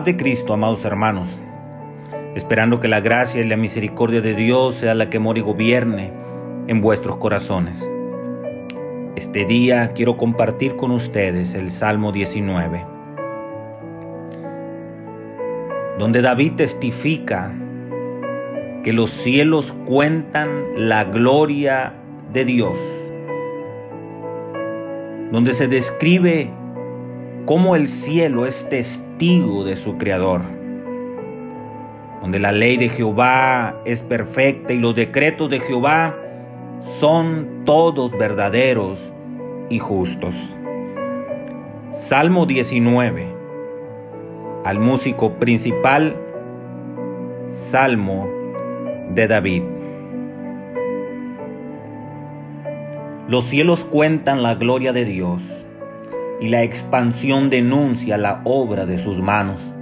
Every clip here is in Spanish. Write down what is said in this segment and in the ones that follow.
de Cristo, amados hermanos, esperando que la gracia y la misericordia de Dios sea la que mora y gobierne en vuestros corazones. Este día quiero compartir con ustedes el Salmo 19, donde David testifica que los cielos cuentan la gloria de Dios, donde se describe cómo el cielo es testigo de su Creador, donde la ley de Jehová es perfecta y los decretos de Jehová son todos verdaderos y justos. Salmo 19. Al músico principal, Salmo de David. Los cielos cuentan la gloria de Dios y la expansión denuncia la obra de sus manos.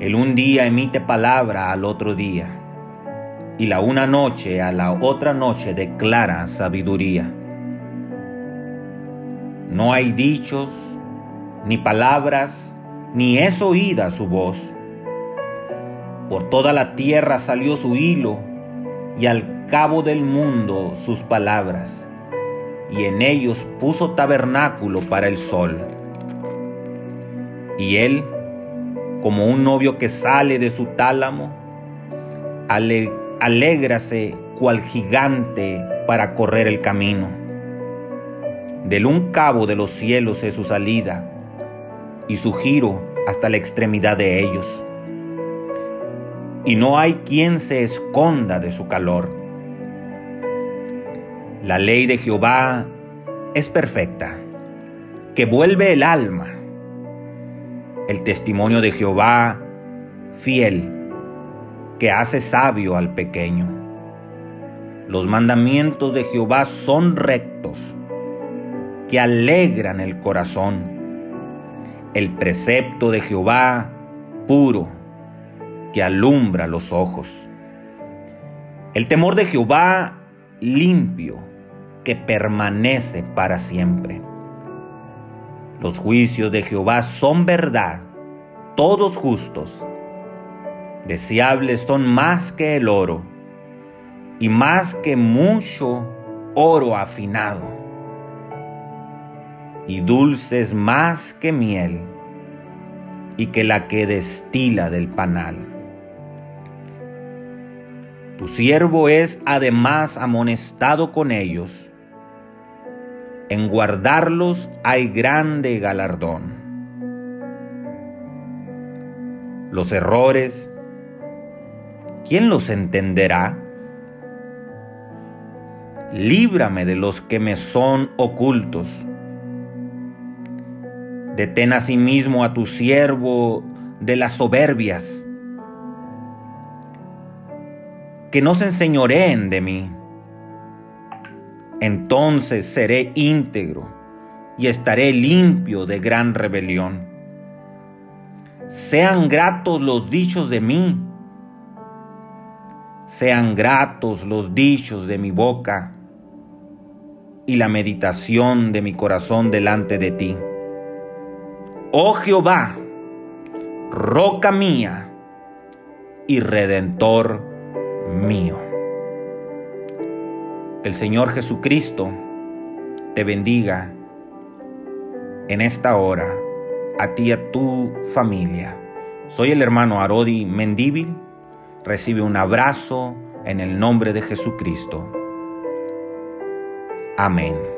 El un día emite palabra al otro día, y la una noche a la otra noche declara sabiduría. No hay dichos, ni palabras, ni es oída su voz. Por toda la tierra salió su hilo, y al cabo del mundo sus palabras y en ellos puso tabernáculo para el sol. Y él, como un novio que sale de su tálamo, alégrase cual gigante para correr el camino. Del un cabo de los cielos es su salida, y su giro hasta la extremidad de ellos. Y no hay quien se esconda de su calor la ley de Jehová es perfecta, que vuelve el alma. El testimonio de Jehová fiel, que hace sabio al pequeño. Los mandamientos de Jehová son rectos, que alegran el corazón. El precepto de Jehová puro, que alumbra los ojos. El temor de Jehová limpio, que permanece para siempre. Los juicios de Jehová son verdad, todos justos. Deseables son más que el oro y más que mucho oro afinado. Y dulces más que miel y que la que destila del panal. Tu siervo es además amonestado con ellos en guardarlos hay grande galardón. Los errores, ¿quién los entenderá? Líbrame de los que me son ocultos. Detén asimismo a tu siervo de las soberbias, que no se enseñoreen de mí entonces seré íntegro y estaré limpio de gran rebelión. Sean gratos los dichos de mí, sean gratos los dichos de mi boca y la meditación de mi corazón delante de ti. Oh Jehová, roca mía y redentor mío el Señor Jesucristo te bendiga en esta hora, a ti y a tu familia. Soy el hermano Arodi Mendíbil. Recibe un abrazo en el nombre de Jesucristo. Amén.